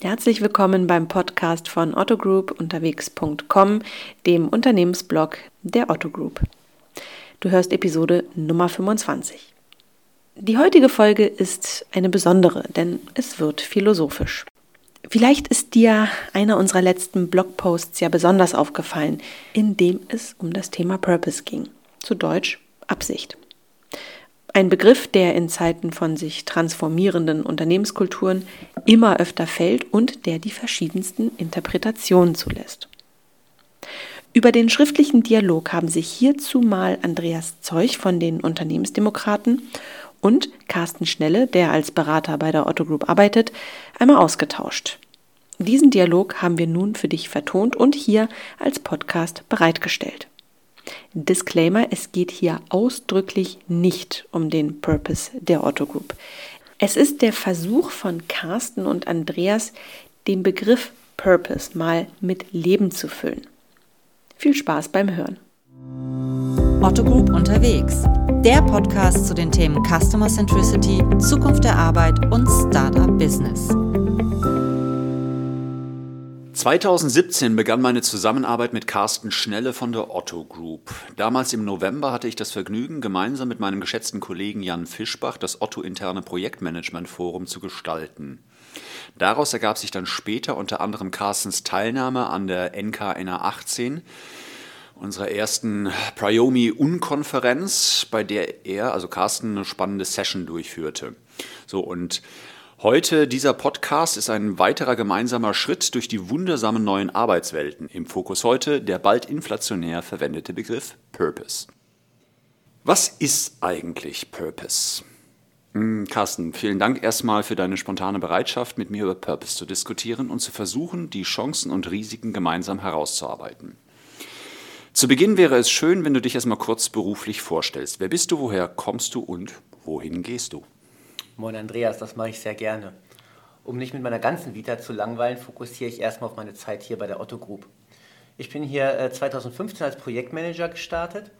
Herzlich willkommen beim Podcast von Otto Group unterwegs.com, dem Unternehmensblog der Otto Group. Du hörst Episode Nummer 25. Die heutige Folge ist eine besondere, denn es wird philosophisch. Vielleicht ist dir einer unserer letzten Blogposts ja besonders aufgefallen, in dem es um das Thema Purpose ging. Zu Deutsch Absicht. Ein Begriff, der in Zeiten von sich transformierenden Unternehmenskulturen immer öfter fällt und der die verschiedensten Interpretationen zulässt. Über den schriftlichen Dialog haben sich hierzu mal Andreas Zeuch von den Unternehmensdemokraten und Carsten Schnelle, der als Berater bei der Otto Group arbeitet, einmal ausgetauscht. Diesen Dialog haben wir nun für dich vertont und hier als Podcast bereitgestellt. Disclaimer, es geht hier ausdrücklich nicht um den Purpose der Otto Group. Es ist der Versuch von Carsten und Andreas, den Begriff Purpose mal mit Leben zu füllen. Viel Spaß beim Hören. Otto Group unterwegs. Der Podcast zu den Themen Customer Centricity, Zukunft der Arbeit und Startup Business. 2017 begann meine Zusammenarbeit mit Carsten Schnelle von der Otto Group. Damals im November hatte ich das Vergnügen, gemeinsam mit meinem geschätzten Kollegen Jan Fischbach das Otto-interne Projektmanagement-Forum zu gestalten. Daraus ergab sich dann später unter anderem Carstens Teilnahme an der NKNA 18, unserer ersten Priomi-Unkonferenz, bei der er, also Carsten, eine spannende Session durchführte. So, und Heute, dieser Podcast ist ein weiterer gemeinsamer Schritt durch die wundersamen neuen Arbeitswelten. Im Fokus heute der bald inflationär verwendete Begriff Purpose. Was ist eigentlich Purpose? Hm, Carsten, vielen Dank erstmal für deine spontane Bereitschaft, mit mir über Purpose zu diskutieren und zu versuchen, die Chancen und Risiken gemeinsam herauszuarbeiten. Zu Beginn wäre es schön, wenn du dich erstmal kurz beruflich vorstellst. Wer bist du, woher kommst du und wohin gehst du? Moin Andreas, das mache ich sehr gerne. Um nicht mit meiner ganzen Vita zu langweilen, fokussiere ich erstmal auf meine Zeit hier bei der Otto Group. Ich bin hier 2015 äh, als Projektmanager gestartet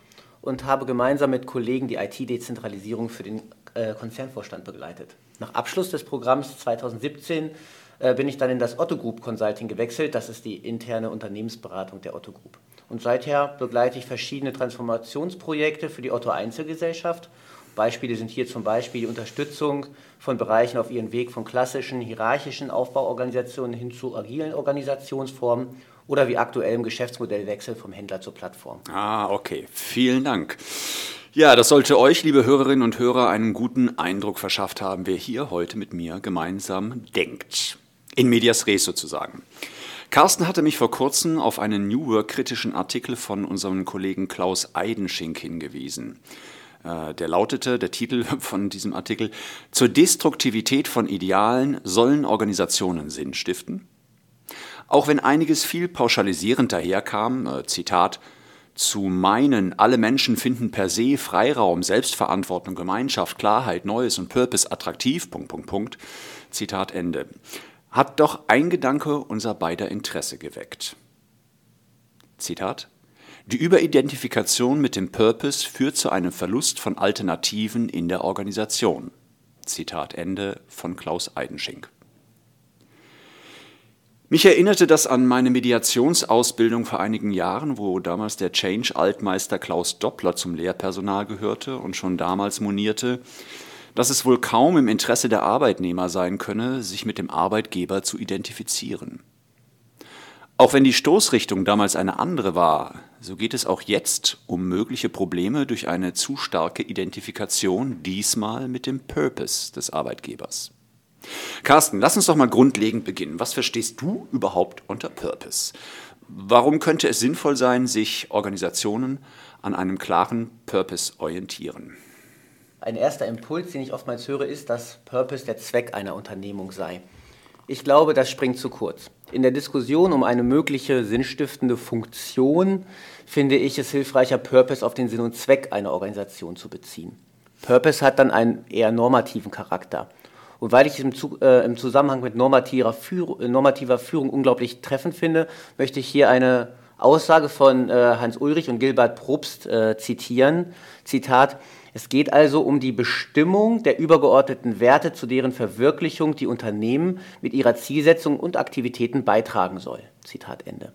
und habe gemeinsam mit Kollegen die IT-Dezentralisierung für den äh, Konzernvorstand begleitet. Nach Abschluss des Programms 2017 äh, bin ich dann in das Otto Group Consulting gewechselt. Das ist die interne Unternehmensberatung der Otto Group. Und seither begleite ich verschiedene Transformationsprojekte für die Otto Einzelgesellschaft Beispiele sind hier zum Beispiel die Unterstützung von Bereichen auf ihren Weg von klassischen hierarchischen Aufbauorganisationen hin zu agilen Organisationsformen oder wie aktuell im Geschäftsmodellwechsel vom Händler zur Plattform. Ah, okay. Vielen Dank. Ja, das sollte euch, liebe Hörerinnen und Hörer, einen guten Eindruck verschafft haben, wer hier heute mit mir gemeinsam denkt. In medias res sozusagen. Carsten hatte mich vor kurzem auf einen New Work-kritischen Artikel von unserem Kollegen Klaus Eidenschink hingewiesen. Äh, der lautete, der Titel von diesem Artikel, Zur Destruktivität von Idealen sollen Organisationen Sinn stiften? Auch wenn einiges viel pauschalisierend daherkam, äh, Zitat, zu meinen, alle Menschen finden per se Freiraum, Selbstverantwortung, Gemeinschaft, Klarheit, Neues und Purpose attraktiv, Punkt, Punkt, Punkt, Zitat Ende, hat doch ein Gedanke unser beider Interesse geweckt. Zitat, die Überidentifikation mit dem Purpose führt zu einem Verlust von Alternativen in der Organisation. Zitat Ende von Klaus Eidenschink. Mich erinnerte das an meine Mediationsausbildung vor einigen Jahren, wo damals der Change-Altmeister Klaus Doppler zum Lehrpersonal gehörte und schon damals monierte, dass es wohl kaum im Interesse der Arbeitnehmer sein könne, sich mit dem Arbeitgeber zu identifizieren. Auch wenn die Stoßrichtung damals eine andere war, so geht es auch jetzt um mögliche Probleme durch eine zu starke Identifikation, diesmal mit dem Purpose des Arbeitgebers. Carsten, lass uns doch mal grundlegend beginnen. Was verstehst du überhaupt unter Purpose? Warum könnte es sinnvoll sein, sich Organisationen an einem klaren Purpose orientieren? Ein erster Impuls, den ich oftmals höre, ist, dass Purpose der Zweck einer Unternehmung sei. Ich glaube, das springt zu kurz. In der Diskussion um eine mögliche sinnstiftende Funktion finde ich es hilfreicher, Purpose auf den Sinn und Zweck einer Organisation zu beziehen. Purpose hat dann einen eher normativen Charakter. Und weil ich es im, äh, im Zusammenhang mit normativer, Führ normativer Führung unglaublich treffend finde, möchte ich hier eine Aussage von äh, Hans Ulrich und Gilbert Probst äh, zitieren. Zitat, es geht also um die Bestimmung der übergeordneten Werte, zu deren Verwirklichung die Unternehmen mit ihrer Zielsetzung und Aktivitäten beitragen soll. Zitat Ende.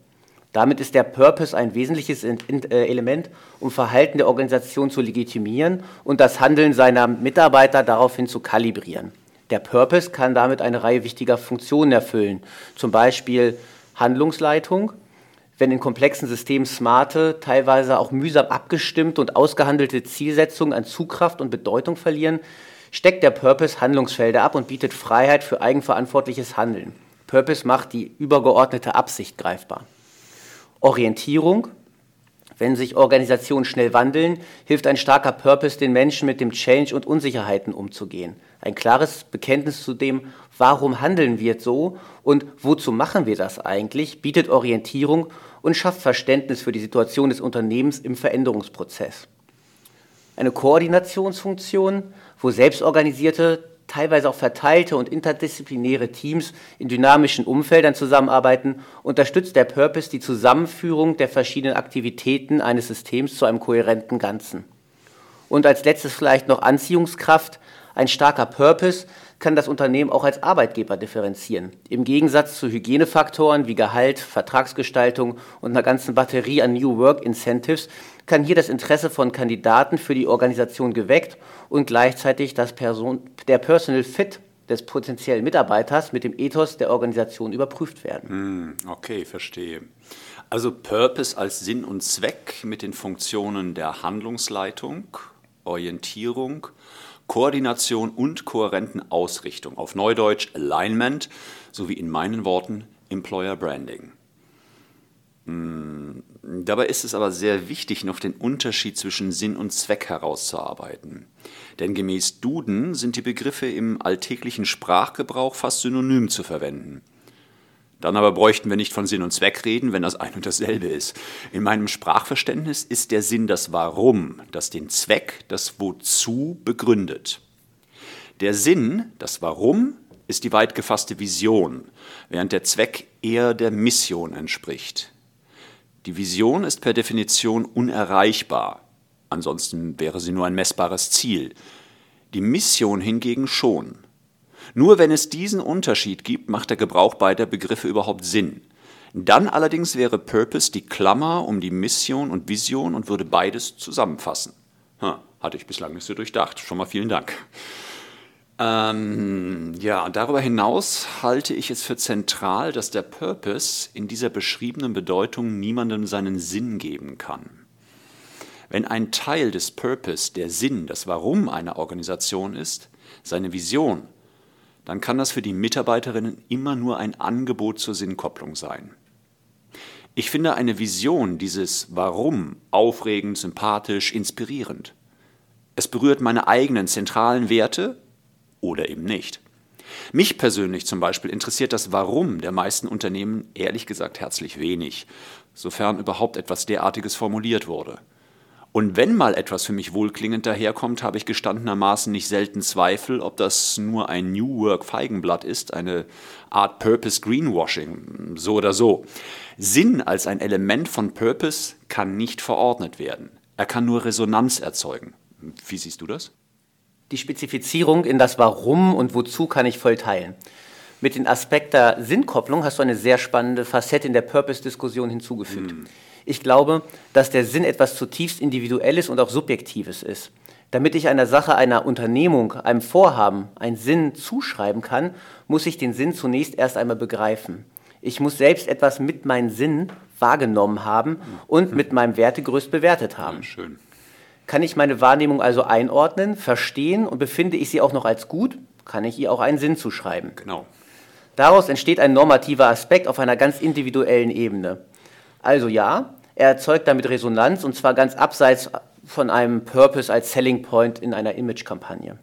Damit ist der Purpose ein wesentliches äh, Element, um Verhalten der Organisation zu legitimieren und das Handeln seiner Mitarbeiter daraufhin zu kalibrieren. Der Purpose kann damit eine Reihe wichtiger Funktionen erfüllen, zum Beispiel Handlungsleitung, wenn in komplexen Systemen smarte, teilweise auch mühsam abgestimmte und ausgehandelte Zielsetzungen an Zugkraft und Bedeutung verlieren, steckt der Purpose Handlungsfelder ab und bietet Freiheit für eigenverantwortliches Handeln. Purpose macht die übergeordnete Absicht greifbar. Orientierung. Wenn sich Organisationen schnell wandeln, hilft ein starker Purpose den Menschen mit dem Change und Unsicherheiten umzugehen. Ein klares Bekenntnis zu dem, warum handeln wir so und wozu machen wir das eigentlich, bietet Orientierung und schafft Verständnis für die Situation des Unternehmens im Veränderungsprozess. Eine Koordinationsfunktion, wo selbstorganisierte, teilweise auch verteilte und interdisziplinäre Teams in dynamischen Umfeldern zusammenarbeiten, unterstützt der Purpose die Zusammenführung der verschiedenen Aktivitäten eines Systems zu einem kohärenten Ganzen. Und als letztes vielleicht noch Anziehungskraft. Ein starker Purpose kann das Unternehmen auch als Arbeitgeber differenzieren. Im Gegensatz zu Hygienefaktoren wie Gehalt, Vertragsgestaltung und einer ganzen Batterie an New Work Incentives kann hier das Interesse von Kandidaten für die Organisation geweckt und gleichzeitig das Person, der Personal Fit des potenziellen Mitarbeiters mit dem Ethos der Organisation überprüft werden. Hm, okay, verstehe. Also Purpose als Sinn und Zweck mit den Funktionen der Handlungsleitung, Orientierung, Koordination und kohärenten Ausrichtung, auf Neudeutsch Alignment, sowie in meinen Worten Employer Branding. Hm, dabei ist es aber sehr wichtig, noch den Unterschied zwischen Sinn und Zweck herauszuarbeiten. Denn gemäß Duden sind die Begriffe im alltäglichen Sprachgebrauch fast synonym zu verwenden. Dann aber bräuchten wir nicht von Sinn und Zweck reden, wenn das ein und dasselbe ist. In meinem Sprachverständnis ist der Sinn das Warum, das den Zweck, das Wozu begründet. Der Sinn, das Warum, ist die weit gefasste Vision, während der Zweck eher der Mission entspricht. Die Vision ist per Definition unerreichbar, ansonsten wäre sie nur ein messbares Ziel. Die Mission hingegen schon. Nur wenn es diesen Unterschied gibt, macht der Gebrauch beider Begriffe überhaupt Sinn. Dann allerdings wäre Purpose die Klammer um die Mission und Vision und würde beides zusammenfassen. Ha, hatte ich bislang nicht so durchdacht. Schon mal vielen Dank. Ähm, ja, darüber hinaus halte ich es für zentral, dass der Purpose in dieser beschriebenen Bedeutung niemandem seinen Sinn geben kann. Wenn ein Teil des Purpose der Sinn, das Warum einer Organisation ist, seine Vision, dann kann das für die Mitarbeiterinnen immer nur ein Angebot zur Sinnkopplung sein. Ich finde eine Vision dieses Warum aufregend, sympathisch, inspirierend. Es berührt meine eigenen zentralen Werte oder eben nicht. Mich persönlich zum Beispiel interessiert das Warum der meisten Unternehmen ehrlich gesagt herzlich wenig, sofern überhaupt etwas derartiges formuliert wurde. Und wenn mal etwas für mich wohlklingend daherkommt, habe ich gestandenermaßen nicht selten Zweifel, ob das nur ein New Work Feigenblatt ist, eine Art Purpose Greenwashing, so oder so. Sinn als ein Element von Purpose kann nicht verordnet werden. Er kann nur Resonanz erzeugen. Wie siehst du das? Die Spezifizierung in das Warum und Wozu kann ich voll teilen. Mit dem Aspekt der Sinnkopplung hast du eine sehr spannende Facette in der Purpose-Diskussion hinzugefügt. Mm. Ich glaube, dass der Sinn etwas zutiefst Individuelles und auch Subjektives ist. Damit ich einer Sache, einer Unternehmung, einem Vorhaben einen Sinn zuschreiben kann, muss ich den Sinn zunächst erst einmal begreifen. Ich muss selbst etwas mit meinem Sinn wahrgenommen haben und mit meinem Wertegerüst bewertet haben. Schön. Kann ich meine Wahrnehmung also einordnen, verstehen und befinde ich sie auch noch als gut, kann ich ihr auch einen Sinn zuschreiben. Genau. Daraus entsteht ein normativer Aspekt auf einer ganz individuellen Ebene. Also ja, er erzeugt damit Resonanz und zwar ganz abseits von einem Purpose als Selling Point in einer Image-Kampagne.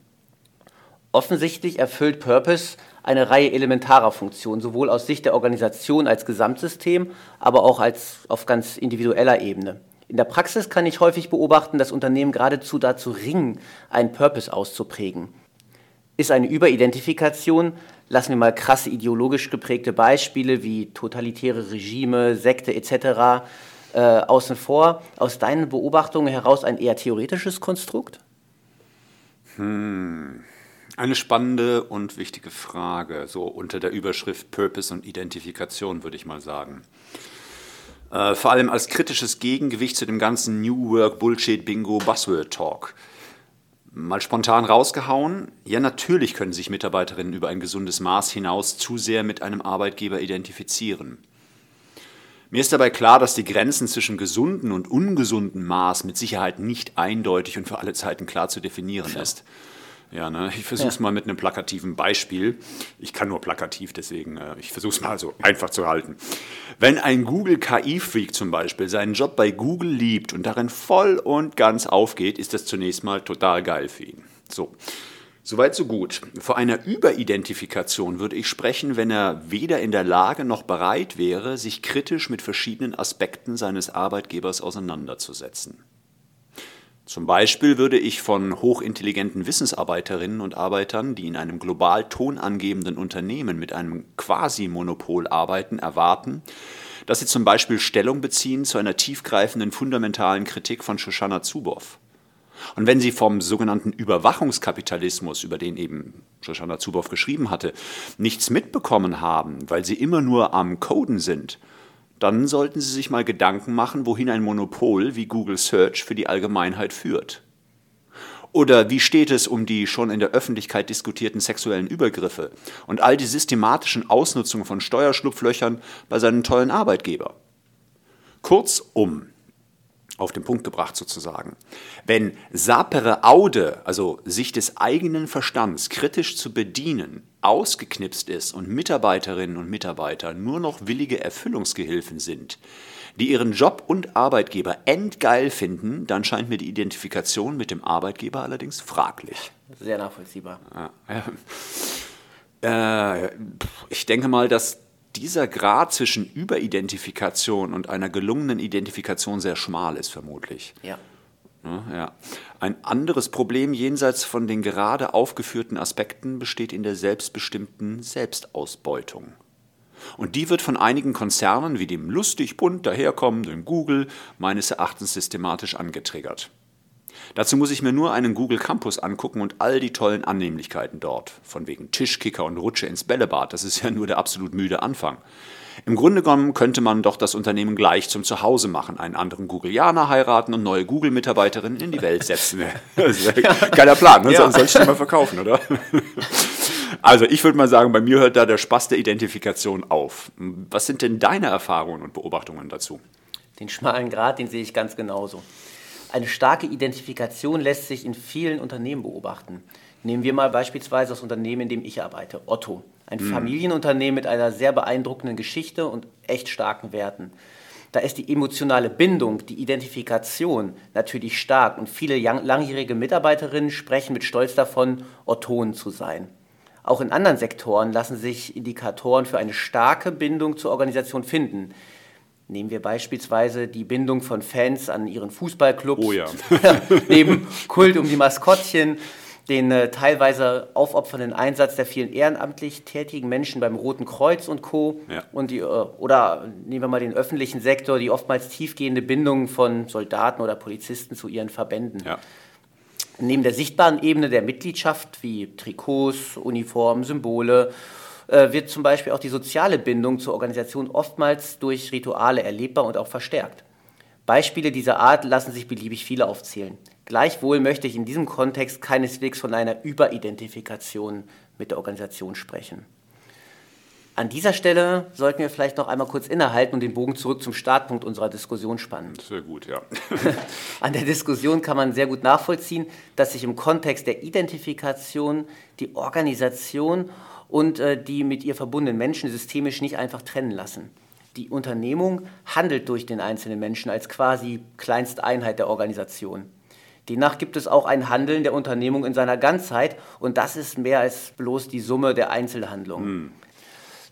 Offensichtlich erfüllt Purpose eine Reihe elementarer Funktionen, sowohl aus Sicht der Organisation als Gesamtsystem, aber auch als auf ganz individueller Ebene. In der Praxis kann ich häufig beobachten, dass Unternehmen geradezu dazu ringen, einen Purpose auszuprägen. Ist eine Überidentifikation, lassen wir mal krasse ideologisch geprägte Beispiele wie totalitäre Regime, Sekte etc. Äh, außen vor, aus deinen Beobachtungen heraus ein eher theoretisches Konstrukt? Hm. Eine spannende und wichtige Frage, so unter der Überschrift Purpose und Identifikation, würde ich mal sagen. Äh, vor allem als kritisches Gegengewicht zu dem ganzen New Work Bullshit Bingo Buzzword Talk. Mal spontan rausgehauen, ja natürlich können sich Mitarbeiterinnen über ein gesundes Maß hinaus zu sehr mit einem Arbeitgeber identifizieren. Mir ist dabei klar, dass die Grenzen zwischen gesunden und ungesunden Maß mit Sicherheit nicht eindeutig und für alle Zeiten klar zu definieren ist. Ja, ne? ich versuche es ja. mal mit einem plakativen Beispiel. Ich kann nur plakativ, deswegen, äh, ich versuche es mal so einfach zu halten. Wenn ein Google-KI-Freak zum Beispiel seinen Job bei Google liebt und darin voll und ganz aufgeht, ist das zunächst mal total geil für ihn. So. Soweit so gut. Vor einer Überidentifikation würde ich sprechen, wenn er weder in der Lage noch bereit wäre, sich kritisch mit verschiedenen Aspekten seines Arbeitgebers auseinanderzusetzen. Zum Beispiel würde ich von hochintelligenten Wissensarbeiterinnen und Arbeitern, die in einem global tonangebenden Unternehmen mit einem Quasi-Monopol arbeiten, erwarten, dass sie zum Beispiel Stellung beziehen zu einer tiefgreifenden fundamentalen Kritik von Shoshana Zuboff. Und wenn sie vom sogenannten Überwachungskapitalismus, über den eben Shoshana Zuboff geschrieben hatte, nichts mitbekommen haben, weil sie immer nur am Coden sind, dann sollten Sie sich mal Gedanken machen, wohin ein Monopol wie Google Search für die Allgemeinheit führt. Oder wie steht es um die schon in der Öffentlichkeit diskutierten sexuellen Übergriffe und all die systematischen Ausnutzungen von Steuerschlupflöchern bei seinem tollen Arbeitgeber? Kurzum, auf den Punkt gebracht sozusagen. Wenn sapere aude, also sich des eigenen Verstands kritisch zu bedienen, ausgeknipst ist und Mitarbeiterinnen und Mitarbeiter nur noch willige Erfüllungsgehilfen sind, die ihren Job und Arbeitgeber endgeil finden, dann scheint mir die Identifikation mit dem Arbeitgeber allerdings fraglich. Sehr nachvollziehbar. Ja, äh, ich denke mal, dass dieser Grad zwischen Überidentifikation und einer gelungenen Identifikation sehr schmal ist, vermutlich. Ja. Ja, ja. Ein anderes Problem jenseits von den gerade aufgeführten Aspekten besteht in der selbstbestimmten Selbstausbeutung. Und die wird von einigen Konzernen wie dem lustig bunt daherkommenden Google meines Erachtens systematisch angetriggert. Dazu muss ich mir nur einen Google Campus angucken und all die tollen Annehmlichkeiten dort. Von wegen Tischkicker und Rutsche ins Bällebad, das ist ja nur der absolut müde Anfang. Im Grunde genommen könnte man doch das Unternehmen gleich zum Zuhause machen, einen anderen Googleaner heiraten und neue Google-Mitarbeiterinnen in die Welt setzen. Ein geiler Plan, ne? Ja. sollst du mal verkaufen, oder? Also ich würde mal sagen, bei mir hört da der Spaß der Identifikation auf. Was sind denn deine Erfahrungen und Beobachtungen dazu? Den schmalen Grad, den sehe ich ganz genauso. Eine starke Identifikation lässt sich in vielen Unternehmen beobachten. Nehmen wir mal beispielsweise das Unternehmen, in dem ich arbeite, Otto. Ein mhm. Familienunternehmen mit einer sehr beeindruckenden Geschichte und echt starken Werten. Da ist die emotionale Bindung, die Identifikation natürlich stark und viele langjährige Mitarbeiterinnen sprechen mit Stolz davon, Ottonen zu sein. Auch in anderen Sektoren lassen sich Indikatoren für eine starke Bindung zur Organisation finden. Nehmen wir beispielsweise die Bindung von Fans an ihren Fußballclubs. Oh ja. neben Kult um die Maskottchen, den äh, teilweise aufopfernden Einsatz der vielen ehrenamtlich tätigen Menschen beim Roten Kreuz und Co. Ja. Und die, äh, oder nehmen wir mal den öffentlichen Sektor, die oftmals tiefgehende Bindung von Soldaten oder Polizisten zu ihren Verbänden. Ja. Neben der sichtbaren Ebene der Mitgliedschaft wie Trikots, Uniformen, Symbole wird zum Beispiel auch die soziale Bindung zur Organisation oftmals durch Rituale erlebbar und auch verstärkt. Beispiele dieser Art lassen sich beliebig viele aufzählen. Gleichwohl möchte ich in diesem Kontext keineswegs von einer Überidentifikation mit der Organisation sprechen. An dieser Stelle sollten wir vielleicht noch einmal kurz innehalten und den Bogen zurück zum Startpunkt unserer Diskussion spannen. Sehr gut, ja. An der Diskussion kann man sehr gut nachvollziehen, dass sich im Kontext der Identifikation die Organisation und äh, die mit ihr verbundenen Menschen systemisch nicht einfach trennen lassen. Die Unternehmung handelt durch den einzelnen Menschen als quasi kleinste Einheit der Organisation. Demnach gibt es auch ein Handeln der Unternehmung in seiner Ganzheit und das ist mehr als bloß die Summe der Einzelhandlungen. Hm.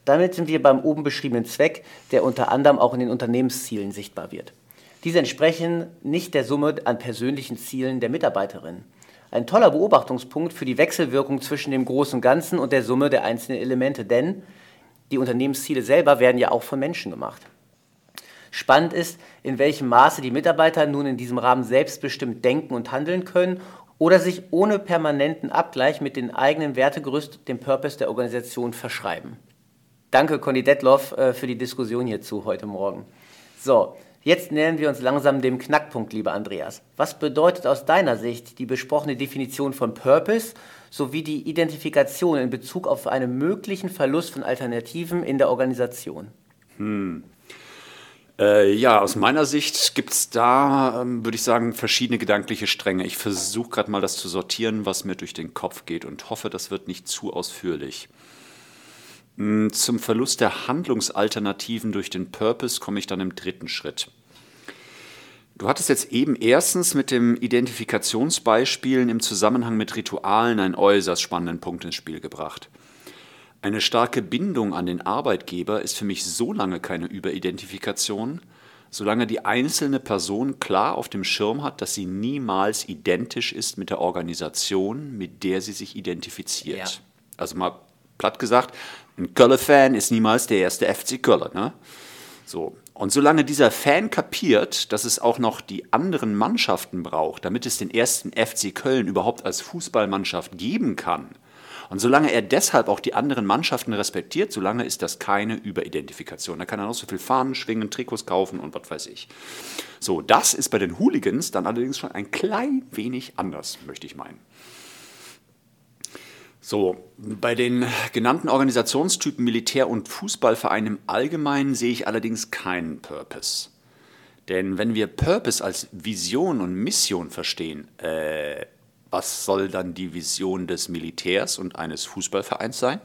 Damit sind wir beim oben beschriebenen Zweck, der unter anderem auch in den Unternehmenszielen sichtbar wird. Diese entsprechen nicht der Summe an persönlichen Zielen der Mitarbeiterin. Ein toller Beobachtungspunkt für die Wechselwirkung zwischen dem großen Ganzen und der Summe der einzelnen Elemente, denn die Unternehmensziele selber werden ja auch von Menschen gemacht. Spannend ist, in welchem Maße die Mitarbeiter nun in diesem Rahmen selbstbestimmt denken und handeln können oder sich ohne permanenten Abgleich mit den eigenen Wertegerüst dem Purpose der Organisation verschreiben. Danke, Conny Detloff, äh, für die Diskussion hierzu heute Morgen. So, jetzt nähern wir uns langsam dem Knackpunkt, lieber Andreas. Was bedeutet aus deiner Sicht die besprochene Definition von Purpose sowie die Identifikation in Bezug auf einen möglichen Verlust von Alternativen in der Organisation? Hm. Äh, ja, aus meiner Sicht gibt es da, ähm, würde ich sagen, verschiedene gedankliche Stränge. Ich versuche gerade mal das zu sortieren, was mir durch den Kopf geht und hoffe, das wird nicht zu ausführlich. Hm, zum Verlust der Handlungsalternativen durch den Purpose komme ich dann im dritten Schritt. Du hattest jetzt eben erstens mit dem Identifikationsbeispielen im Zusammenhang mit Ritualen einen äußerst spannenden Punkt ins Spiel gebracht. Eine starke Bindung an den Arbeitgeber ist für mich so lange keine Überidentifikation, solange die einzelne Person klar auf dem Schirm hat, dass sie niemals identisch ist mit der Organisation, mit der sie sich identifiziert. Ja. Also mal platt gesagt, ein Kölle-Fan ist niemals der erste FC Kölle. Ne? So. Und solange dieser Fan kapiert, dass es auch noch die anderen Mannschaften braucht, damit es den ersten FC Köln überhaupt als Fußballmannschaft geben kann, und solange er deshalb auch die anderen Mannschaften respektiert, solange ist das keine Überidentifikation. Da kann er noch so viel Fahnen schwingen, Trikots kaufen und was weiß ich. So, das ist bei den Hooligans dann allerdings schon ein klein wenig anders, möchte ich meinen. So, bei den genannten Organisationstypen Militär- und Fußballverein im Allgemeinen sehe ich allerdings keinen Purpose. Denn wenn wir Purpose als Vision und Mission verstehen, äh, was soll dann die Vision des Militärs und eines Fußballvereins sein?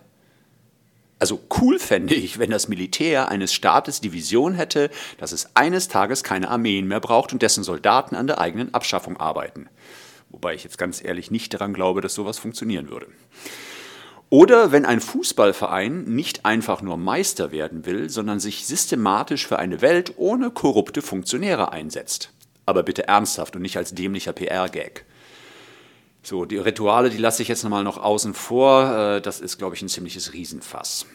Also cool fände ich, wenn das Militär eines Staates die Vision hätte, dass es eines Tages keine Armeen mehr braucht und dessen Soldaten an der eigenen Abschaffung arbeiten. Wobei ich jetzt ganz ehrlich nicht daran glaube, dass sowas funktionieren würde. Oder wenn ein Fußballverein nicht einfach nur Meister werden will, sondern sich systematisch für eine Welt ohne korrupte Funktionäre einsetzt. Aber bitte ernsthaft und nicht als dämlicher PR-Gag. So, die Rituale, die lasse ich jetzt nochmal noch außen vor. Äh, das ist, glaube ich, ein ziemliches Riesenfass.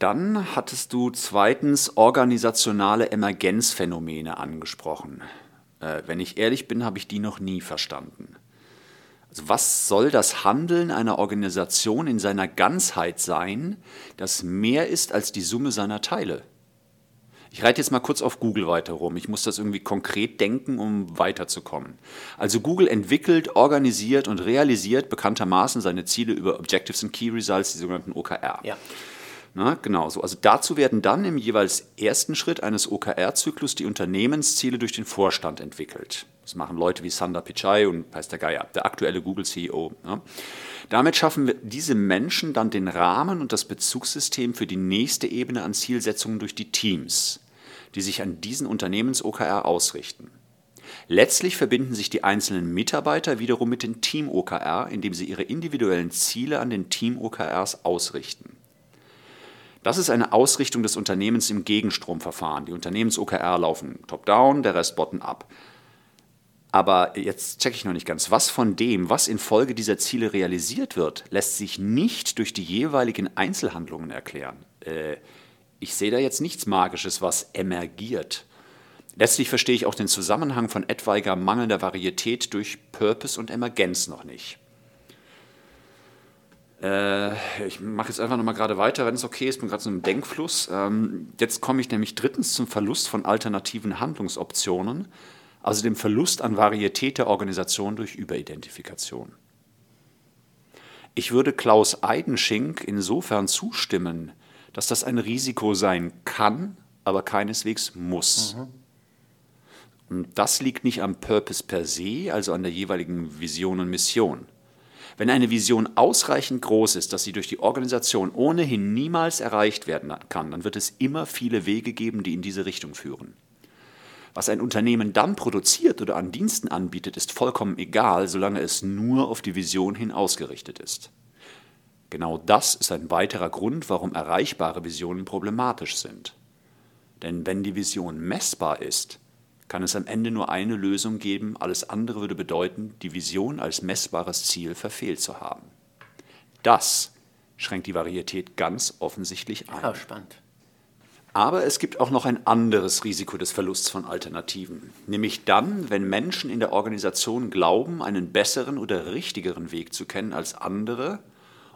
Dann hattest du zweitens organisationale Emergenzphänomene angesprochen. Äh, wenn ich ehrlich bin, habe ich die noch nie verstanden. Also was soll das Handeln einer Organisation in seiner Ganzheit sein, das mehr ist als die Summe seiner Teile? Ich reite jetzt mal kurz auf Google weiter rum. Ich muss das irgendwie konkret denken, um weiterzukommen. Also Google entwickelt, organisiert und realisiert bekanntermaßen seine Ziele über Objectives and Key Results, die sogenannten OKR. Ja. Na, genau so. Also dazu werden dann im jeweils ersten Schritt eines OKR-Zyklus die Unternehmensziele durch den Vorstand entwickelt. Das machen Leute wie Sander Pichai und Peister Geier, der aktuelle Google-CEO. Ja. Damit schaffen diese Menschen dann den Rahmen und das Bezugssystem für die nächste Ebene an Zielsetzungen durch die Teams, die sich an diesen Unternehmens-OKR ausrichten. Letztlich verbinden sich die einzelnen Mitarbeiter wiederum mit den Team-OKR, indem sie ihre individuellen Ziele an den Team-OKRs ausrichten. Das ist eine Ausrichtung des Unternehmens im Gegenstromverfahren. Die Unternehmens-OKR laufen top-down, der Rest bottom-up. Aber jetzt checke ich noch nicht ganz, was von dem, was infolge dieser Ziele realisiert wird, lässt sich nicht durch die jeweiligen Einzelhandlungen erklären. Äh, ich sehe da jetzt nichts Magisches, was emergiert. Letztlich verstehe ich auch den Zusammenhang von etwaiger mangelnder Varietät durch Purpose und Emergenz noch nicht. Äh, ich mache jetzt einfach nochmal gerade weiter, wenn es okay ist. Ich bin gerade so im Denkfluss. Ähm, jetzt komme ich nämlich drittens zum Verlust von alternativen Handlungsoptionen, also dem Verlust an Varietät der Organisation durch Überidentifikation. Ich würde Klaus Eidenschink insofern zustimmen, dass das ein Risiko sein kann, aber keineswegs muss. Mhm. Und das liegt nicht am Purpose per se, also an der jeweiligen Vision und Mission. Wenn eine Vision ausreichend groß ist, dass sie durch die Organisation ohnehin niemals erreicht werden kann, dann wird es immer viele Wege geben, die in diese Richtung führen. Was ein Unternehmen dann produziert oder an Diensten anbietet, ist vollkommen egal, solange es nur auf die Vision hin ausgerichtet ist. Genau das ist ein weiterer Grund, warum erreichbare Visionen problematisch sind. Denn wenn die Vision messbar ist, kann es am Ende nur eine Lösung geben, alles andere würde bedeuten, die Vision als messbares Ziel verfehlt zu haben. Das schränkt die Varietät ganz offensichtlich ein. Ah, spannend. Aber es gibt auch noch ein anderes Risiko des Verlusts von Alternativen, nämlich dann, wenn Menschen in der Organisation glauben, einen besseren oder richtigeren Weg zu kennen als andere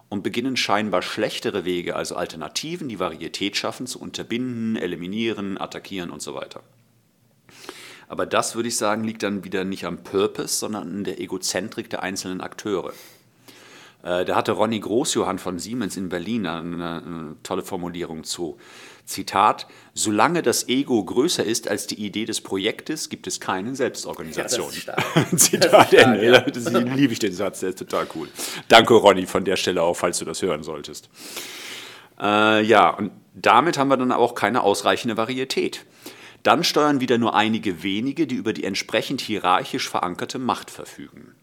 und beginnen scheinbar schlechtere Wege, also Alternativen, die Varietät schaffen, zu unterbinden, eliminieren, attackieren und so weiter. Aber das, würde ich sagen, liegt dann wieder nicht am Purpose, sondern an der Egozentrik der einzelnen Akteure. Äh, da hatte Ronny Großjohann von Siemens in Berlin eine, eine tolle Formulierung zu. Zitat, solange das Ego größer ist als die Idee des Projektes, gibt es keine Selbstorganisation. Ja, Zitat Ende. Ja. Das liebe ich den Satz, der ist total cool. Danke, Ronny, von der Stelle auch, falls du das hören solltest. Äh, ja, und damit haben wir dann auch keine ausreichende Varietät. Dann steuern wieder nur einige wenige, die über die entsprechend hierarchisch verankerte Macht verfügen.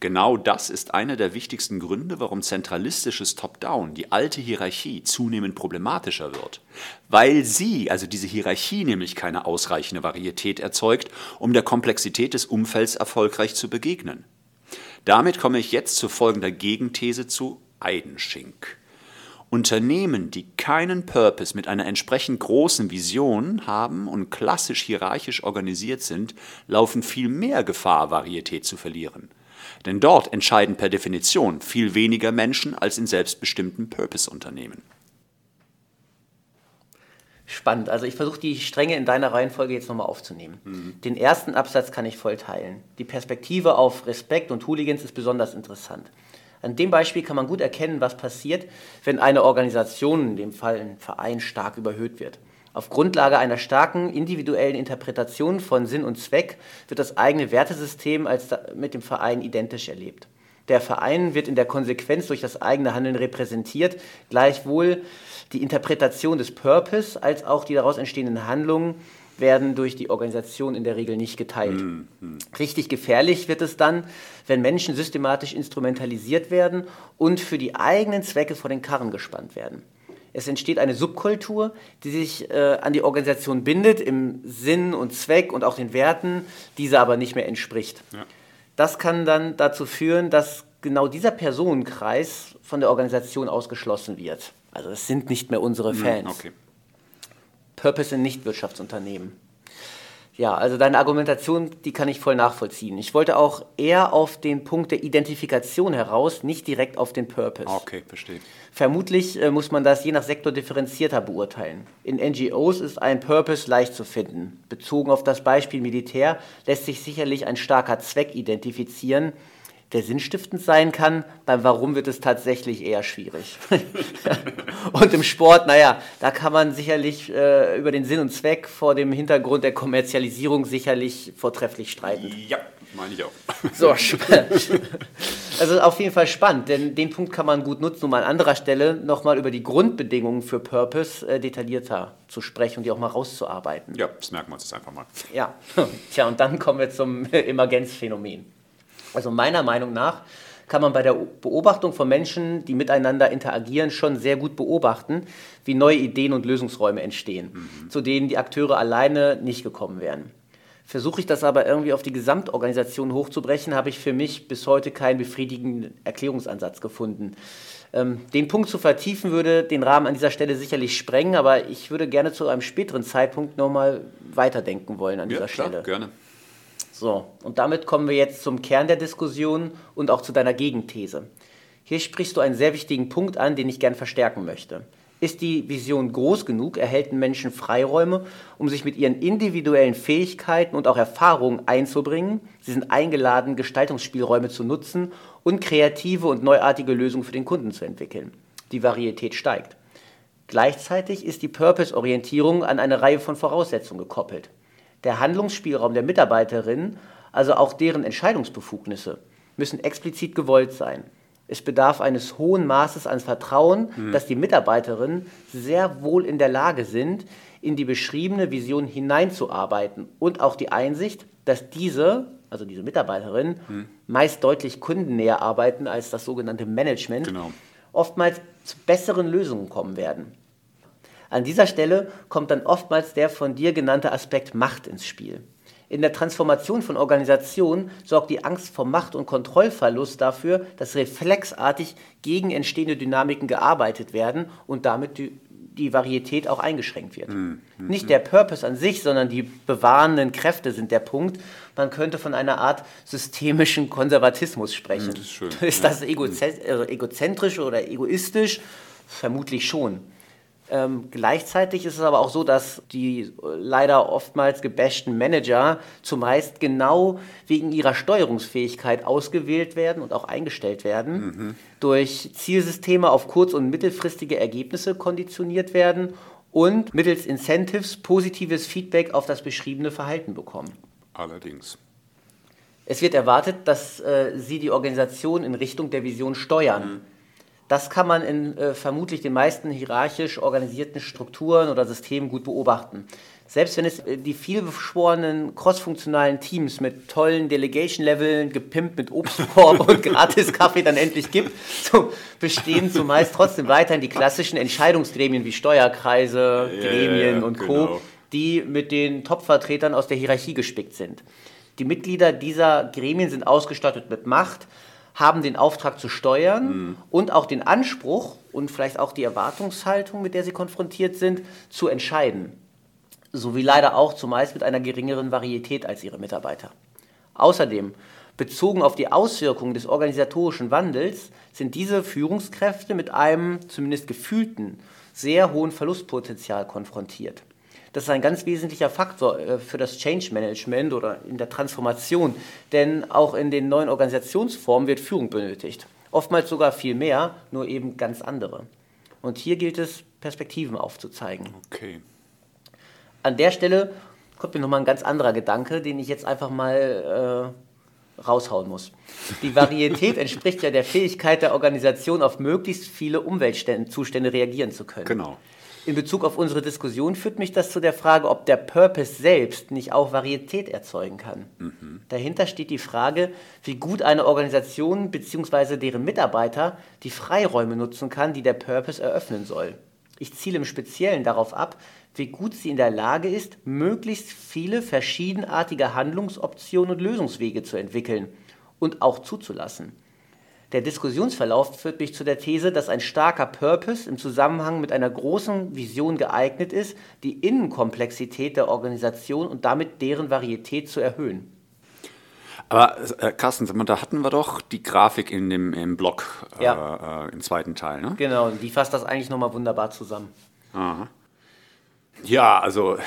Genau das ist einer der wichtigsten Gründe, warum zentralistisches Top-Down, die alte Hierarchie, zunehmend problematischer wird. Weil sie, also diese Hierarchie nämlich keine ausreichende Varietät erzeugt, um der Komplexität des Umfelds erfolgreich zu begegnen. Damit komme ich jetzt zu folgender Gegenthese zu Eidenschink. Unternehmen, die keinen Purpose mit einer entsprechend großen Vision haben und klassisch hierarchisch organisiert sind, laufen viel mehr Gefahr, Varietät zu verlieren. Denn dort entscheiden per Definition viel weniger Menschen als in selbstbestimmten Purpose-Unternehmen. Spannend. Also ich versuche die Stränge in deiner Reihenfolge jetzt nochmal aufzunehmen. Mhm. Den ersten Absatz kann ich voll teilen. Die Perspektive auf Respekt und Hooligans ist besonders interessant. An dem Beispiel kann man gut erkennen, was passiert, wenn eine Organisation, in dem Fall ein Verein, stark überhöht wird. Auf Grundlage einer starken individuellen Interpretation von Sinn und Zweck wird das eigene Wertesystem als mit dem Verein identisch erlebt. Der Verein wird in der Konsequenz durch das eigene Handeln repräsentiert, gleichwohl die Interpretation des Purpose als auch die daraus entstehenden Handlungen werden durch die Organisation in der Regel nicht geteilt. Mhm. Richtig gefährlich wird es dann, wenn Menschen systematisch instrumentalisiert werden und für die eigenen Zwecke vor den Karren gespannt werden. Es entsteht eine Subkultur, die sich äh, an die Organisation bindet, im Sinn und Zweck und auch den Werten, diese aber nicht mehr entspricht. Ja. Das kann dann dazu führen, dass genau dieser Personenkreis von der Organisation ausgeschlossen wird. Also es sind nicht mehr unsere hm, Fans. Okay. Purpose in Nichtwirtschaftsunternehmen. Ja, also deine Argumentation, die kann ich voll nachvollziehen. Ich wollte auch eher auf den Punkt der Identifikation heraus, nicht direkt auf den Purpose. Okay, verstehe. Vermutlich äh, muss man das je nach Sektor differenzierter beurteilen. In NGOs ist ein Purpose leicht zu finden. Bezogen auf das Beispiel Militär lässt sich sicherlich ein starker Zweck identifizieren, der sinnstiftend sein kann. Beim Warum wird es tatsächlich eher schwierig. und im Sport, naja, da kann man sicherlich äh, über den Sinn und Zweck vor dem Hintergrund der Kommerzialisierung sicherlich vortrefflich streiten. Ja, meine ich auch. So, also auf jeden Fall spannend, denn den Punkt kann man gut nutzen, um an anderer Stelle nochmal über die Grundbedingungen für Purpose äh, detaillierter zu sprechen und die auch mal rauszuarbeiten. Ja, das merken wir uns jetzt einfach mal. Ja, tja, und dann kommen wir zum Emergenzphänomen. Also meiner Meinung nach kann man bei der Beobachtung von Menschen, die miteinander interagieren, schon sehr gut beobachten, wie neue Ideen und Lösungsräume entstehen, mhm. zu denen die Akteure alleine nicht gekommen wären. Versuche ich das aber irgendwie auf die Gesamtorganisation hochzubrechen, habe ich für mich bis heute keinen befriedigenden Erklärungsansatz gefunden. Ähm, den Punkt zu vertiefen würde den Rahmen an dieser Stelle sicherlich sprengen, aber ich würde gerne zu einem späteren Zeitpunkt nochmal weiterdenken wollen an dieser ja, klar, Stelle. Gerne. So, und damit kommen wir jetzt zum Kern der Diskussion und auch zu deiner Gegenthese. Hier sprichst du einen sehr wichtigen Punkt an, den ich gern verstärken möchte. Ist die Vision groß genug, erhälten Menschen Freiräume, um sich mit ihren individuellen Fähigkeiten und auch Erfahrungen einzubringen. Sie sind eingeladen, Gestaltungsspielräume zu nutzen und kreative und neuartige Lösungen für den Kunden zu entwickeln. Die Varietät steigt. Gleichzeitig ist die Purpose-Orientierung an eine Reihe von Voraussetzungen gekoppelt der Handlungsspielraum der Mitarbeiterinnen, also auch deren Entscheidungsbefugnisse, müssen explizit gewollt sein. Es bedarf eines hohen Maßes an Vertrauen, mhm. dass die Mitarbeiterinnen sehr wohl in der Lage sind, in die beschriebene Vision hineinzuarbeiten und auch die Einsicht, dass diese, also diese Mitarbeiterinnen, mhm. meist deutlich kundennäher arbeiten als das sogenannte Management, genau. oftmals zu besseren Lösungen kommen werden. An dieser Stelle kommt dann oftmals der von dir genannte Aspekt Macht ins Spiel. In der Transformation von Organisationen sorgt die Angst vor Macht- und Kontrollverlust dafür, dass reflexartig gegen entstehende Dynamiken gearbeitet werden und damit die, die Varietät auch eingeschränkt wird. Mhm. Nicht der Purpose an sich, sondern die bewahrenden Kräfte sind der Punkt. Man könnte von einer Art systemischen Konservatismus sprechen. Das ist, schön, ist das äh, egozentrisch oder egoistisch? Vermutlich schon. Ähm, gleichzeitig ist es aber auch so, dass die äh, leider oftmals gebashten Manager zumeist genau wegen ihrer Steuerungsfähigkeit ausgewählt werden und auch eingestellt werden, mhm. durch Zielsysteme auf kurz- und mittelfristige Ergebnisse konditioniert werden und mittels Incentives positives Feedback auf das beschriebene Verhalten bekommen. Allerdings. Es wird erwartet, dass äh, sie die Organisation in Richtung der Vision steuern. Mhm das kann man in äh, vermutlich den meisten hierarchisch organisierten Strukturen oder Systemen gut beobachten. Selbst wenn es äh, die vielbeschworenen crossfunktionalen Teams mit tollen Delegation-Leveln, gepimpt mit Obstkorb und Gratis-Kaffee dann endlich gibt, so bestehen zumeist trotzdem weiterhin die klassischen Entscheidungsgremien wie Steuerkreise, yeah, Gremien und Co., genau. die mit den Top-Vertretern aus der Hierarchie gespickt sind. Die Mitglieder dieser Gremien sind ausgestattet mit Macht, haben den Auftrag zu steuern mhm. und auch den Anspruch und vielleicht auch die Erwartungshaltung, mit der sie konfrontiert sind, zu entscheiden. Sowie leider auch zumeist mit einer geringeren Varietät als ihre Mitarbeiter. Außerdem, bezogen auf die Auswirkungen des organisatorischen Wandels, sind diese Führungskräfte mit einem zumindest gefühlten, sehr hohen Verlustpotenzial konfrontiert. Das ist ein ganz wesentlicher Faktor äh, für das Change Management oder in der Transformation, denn auch in den neuen Organisationsformen wird Führung benötigt. Oftmals sogar viel mehr, nur eben ganz andere. Und hier gilt es, Perspektiven aufzuzeigen. Okay. An der Stelle kommt mir nochmal ein ganz anderer Gedanke, den ich jetzt einfach mal äh, raushauen muss. Die Varietät entspricht ja der Fähigkeit der Organisation, auf möglichst viele Umweltzustände reagieren zu können. Genau in Bezug auf unsere Diskussion führt mich das zu der Frage, ob der Purpose selbst nicht auch Varietät erzeugen kann. Mhm. Dahinter steht die Frage, wie gut eine Organisation bzw. deren Mitarbeiter die Freiräume nutzen kann, die der Purpose eröffnen soll. Ich ziele im Speziellen darauf ab, wie gut sie in der Lage ist, möglichst viele verschiedenartige Handlungsoptionen und Lösungswege zu entwickeln und auch zuzulassen. Der Diskussionsverlauf führt mich zu der These, dass ein starker Purpose im Zusammenhang mit einer großen Vision geeignet ist, die Innenkomplexität der Organisation und damit deren Varietät zu erhöhen. Aber äh, Carsten, da hatten wir doch die Grafik in dem, im Blog äh, ja. äh, im zweiten Teil, ne? Genau, die fasst das eigentlich nochmal wunderbar zusammen. Aha. Ja, also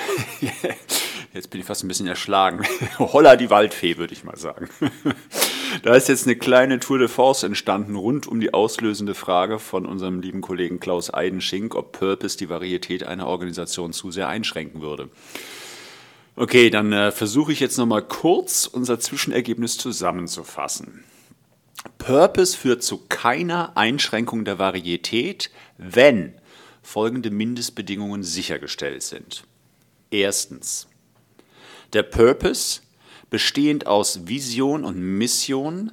jetzt bin ich fast ein bisschen erschlagen. Holla die Waldfee, würde ich mal sagen. Da ist jetzt eine kleine Tour de Force entstanden rund um die auslösende Frage von unserem lieben Kollegen Klaus Eidenschink, ob Purpose die Varietät einer Organisation zu sehr einschränken würde. Okay, dann äh, versuche ich jetzt nochmal kurz unser Zwischenergebnis zusammenzufassen. Purpose führt zu keiner Einschränkung der Varietät, wenn folgende Mindestbedingungen sichergestellt sind. Erstens. Der Purpose bestehend aus Vision und Mission,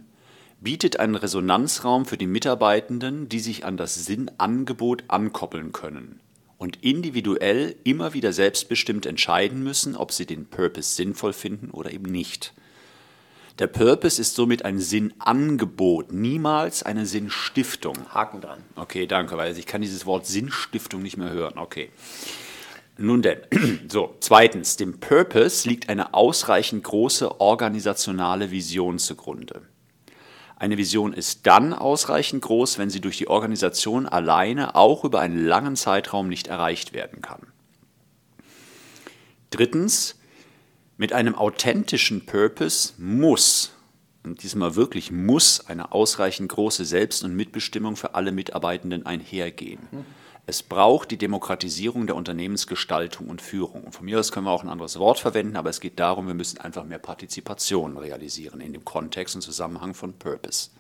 bietet einen Resonanzraum für die Mitarbeitenden, die sich an das Sinnangebot ankoppeln können und individuell immer wieder selbstbestimmt entscheiden müssen, ob sie den Purpose sinnvoll finden oder eben nicht. Der Purpose ist somit ein Sinnangebot, niemals eine Sinnstiftung. Haken dran. Okay, danke, weil ich kann dieses Wort Sinnstiftung nicht mehr hören. Okay. Nun denn, so, zweitens, dem Purpose liegt eine ausreichend große organisationale Vision zugrunde. Eine Vision ist dann ausreichend groß, wenn sie durch die Organisation alleine auch über einen langen Zeitraum nicht erreicht werden kann. Drittens, mit einem authentischen Purpose muss, und diesmal wirklich muss, eine ausreichend große Selbst- und Mitbestimmung für alle Mitarbeitenden einhergehen. Es braucht die Demokratisierung der Unternehmensgestaltung und Führung. Und von mir aus können wir auch ein anderes Wort verwenden, aber es geht darum, wir müssen einfach mehr Partizipation realisieren in dem Kontext und Zusammenhang von Purpose.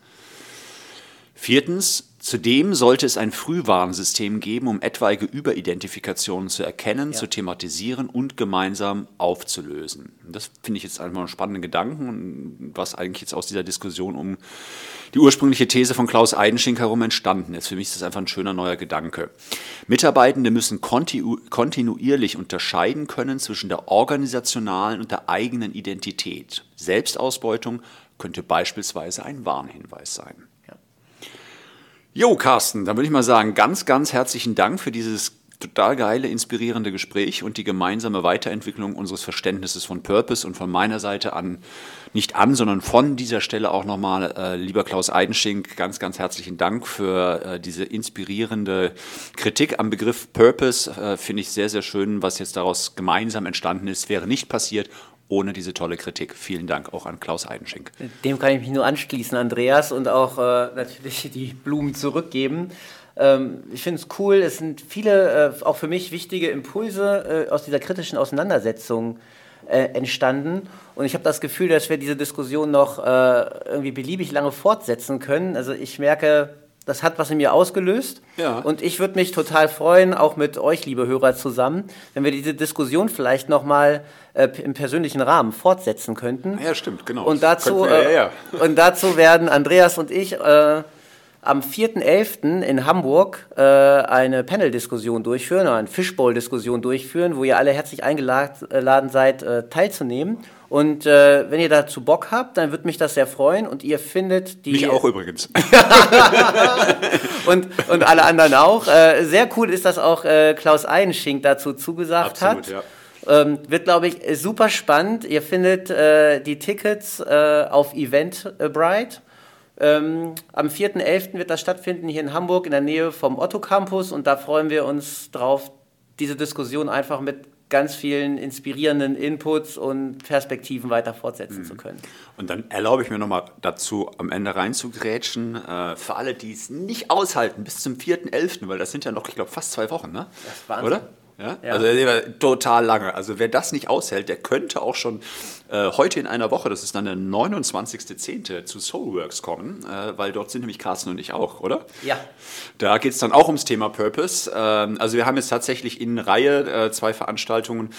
Viertens, Zudem sollte es ein Frühwarnsystem geben, um etwaige Überidentifikationen zu erkennen, ja. zu thematisieren und gemeinsam aufzulösen. Das finde ich jetzt einfach einen spannenden Gedanken, was eigentlich jetzt aus dieser Diskussion um die ursprüngliche These von Klaus Eidenschink herum entstanden ist. Für mich ist das einfach ein schöner neuer Gedanke. Mitarbeitende müssen kontinu kontinuierlich unterscheiden können zwischen der organisationalen und der eigenen Identität. Selbstausbeutung könnte beispielsweise ein Warnhinweis sein. Jo, Carsten, dann würde ich mal sagen, ganz, ganz herzlichen Dank für dieses total geile, inspirierende Gespräch und die gemeinsame Weiterentwicklung unseres Verständnisses von Purpose und von meiner Seite an, nicht an, sondern von dieser Stelle auch nochmal, äh, lieber Klaus Eidenschink, ganz, ganz herzlichen Dank für äh, diese inspirierende Kritik am Begriff Purpose. Äh, Finde ich sehr, sehr schön, was jetzt daraus gemeinsam entstanden ist. Wäre nicht passiert ohne diese tolle Kritik. Vielen Dank auch an Klaus Eidenschink. Dem kann ich mich nur anschließen, Andreas, und auch äh, natürlich die Blumen zurückgeben. Ähm, ich finde es cool, es sind viele, äh, auch für mich wichtige Impulse äh, aus dieser kritischen Auseinandersetzung äh, entstanden. Und ich habe das Gefühl, dass wir diese Diskussion noch äh, irgendwie beliebig lange fortsetzen können. Also ich merke, das hat was in mir ausgelöst. Ja. Und ich würde mich total freuen, auch mit euch, liebe Hörer, zusammen, wenn wir diese Diskussion vielleicht nochmal äh, im persönlichen Rahmen fortsetzen könnten. Ja, stimmt, genau. Und dazu, wir, ja, ja. Äh, und dazu werden Andreas und ich äh, am 4.11. in Hamburg äh, eine Panel-Diskussion durchführen, oder eine Fishbowl-Diskussion durchführen, wo ihr alle herzlich eingeladen seid, äh, teilzunehmen. Und äh, wenn ihr dazu Bock habt, dann würde mich das sehr freuen. Und ihr findet die. Mich auch übrigens. und, und alle anderen auch. Äh, sehr cool ist, dass auch äh, Klaus Eidenschink dazu zugesagt Absolut, hat. Ja. Ähm, wird, glaube ich, super spannend. Ihr findet äh, die Tickets äh, auf Eventbrite. Ähm, am 4.11. wird das stattfinden hier in Hamburg in der Nähe vom Otto Campus und da freuen wir uns drauf, diese Diskussion einfach mit ganz vielen inspirierenden Inputs und Perspektiven weiter fortsetzen mhm. zu können. Und dann erlaube ich mir nochmal dazu, am Ende reinzugrätschen, äh, für alle, die es nicht aushalten, bis zum 4.11., weil das sind ja noch, ich glaube, fast zwei Wochen, ne? Das ist Wahnsinn. Oder? Ja? ja. Also total lange. Also wer das nicht aushält, der könnte auch schon äh, heute in einer Woche, das ist dann der 29.10., zu Soulworks kommen, äh, weil dort sind nämlich Carsten und ich auch, oder? Ja. Da geht es dann auch ums Thema Purpose. Ähm, also wir haben jetzt tatsächlich in Reihe äh, zwei Veranstaltungen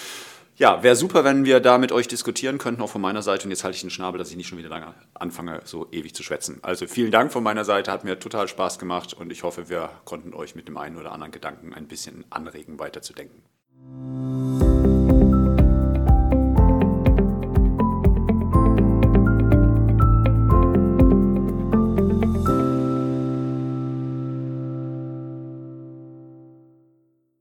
ja, wäre super, wenn wir da mit euch diskutieren könnten, auch von meiner Seite. Und jetzt halte ich den Schnabel, dass ich nicht schon wieder lange anfange, so ewig zu schwätzen. Also vielen Dank von meiner Seite, hat mir total Spaß gemacht und ich hoffe, wir konnten euch mit dem einen oder anderen Gedanken ein bisschen anregen, weiterzudenken.